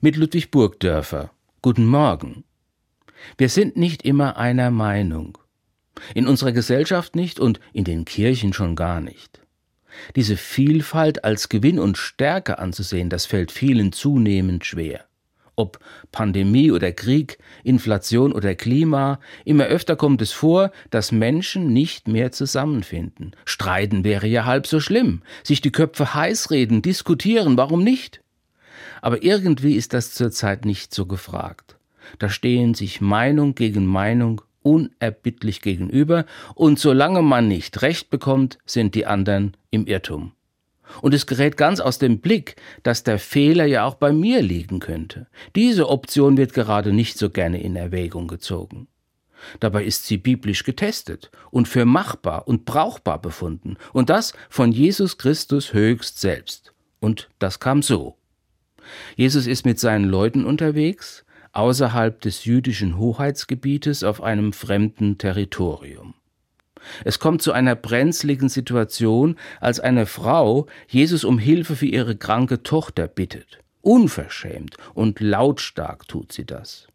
mit Ludwig Burgdörfer. Guten Morgen. Wir sind nicht immer einer Meinung. In unserer Gesellschaft nicht und in den Kirchen schon gar nicht. Diese Vielfalt als Gewinn und Stärke anzusehen, das fällt vielen zunehmend schwer. Ob Pandemie oder Krieg, Inflation oder Klima, immer öfter kommt es vor, dass Menschen nicht mehr zusammenfinden. Streiten wäre ja halb so schlimm. Sich die Köpfe heiß reden, diskutieren, warum nicht? Aber irgendwie ist das zurzeit nicht so gefragt. Da stehen sich Meinung gegen Meinung unerbittlich gegenüber, und solange man nicht recht bekommt, sind die anderen im Irrtum. Und es gerät ganz aus dem Blick, dass der Fehler ja auch bei mir liegen könnte. Diese Option wird gerade nicht so gerne in Erwägung gezogen. Dabei ist sie biblisch getestet und für machbar und brauchbar befunden, und das von Jesus Christus höchst selbst. Und das kam so. Jesus ist mit seinen Leuten unterwegs, außerhalb des jüdischen Hoheitsgebietes auf einem fremden Territorium. Es kommt zu einer brenzligen Situation, als eine Frau Jesus um Hilfe für ihre kranke Tochter bittet. Unverschämt und lautstark tut sie das.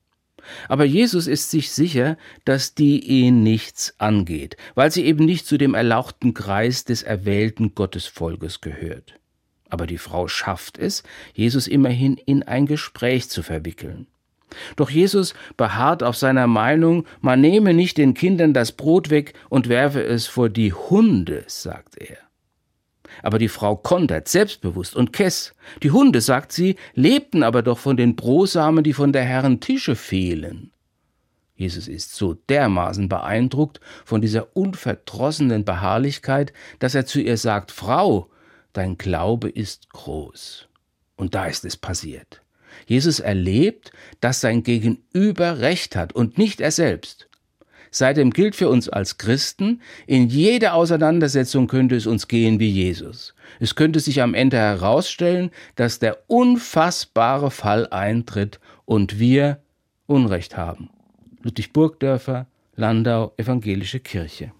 Aber Jesus ist sich sicher, dass die ihn nichts angeht, weil sie eben nicht zu dem erlauchten Kreis des erwählten Gottesvolkes gehört. Aber die Frau schafft es, Jesus immerhin in ein Gespräch zu verwickeln. Doch Jesus beharrt auf seiner Meinung, man nehme nicht den Kindern das Brot weg und werfe es vor die Hunde, sagt er. Aber die Frau kontert, selbstbewusst und kess. Die Hunde, sagt sie, lebten aber doch von den Brosamen, die von der Herren Tische fehlen. Jesus ist so dermaßen beeindruckt von dieser unverdrossenen Beharrlichkeit, dass er zu ihr sagt, Frau, dein Glaube ist groß. Und da ist es passiert. Jesus erlebt, dass sein Gegenüber Recht hat und nicht er selbst. Seitdem gilt für uns als Christen, in jeder Auseinandersetzung könnte es uns gehen wie Jesus. Es könnte sich am Ende herausstellen, dass der unfassbare Fall eintritt und wir Unrecht haben. Ludwig Burgdörfer, Landau, Evangelische Kirche.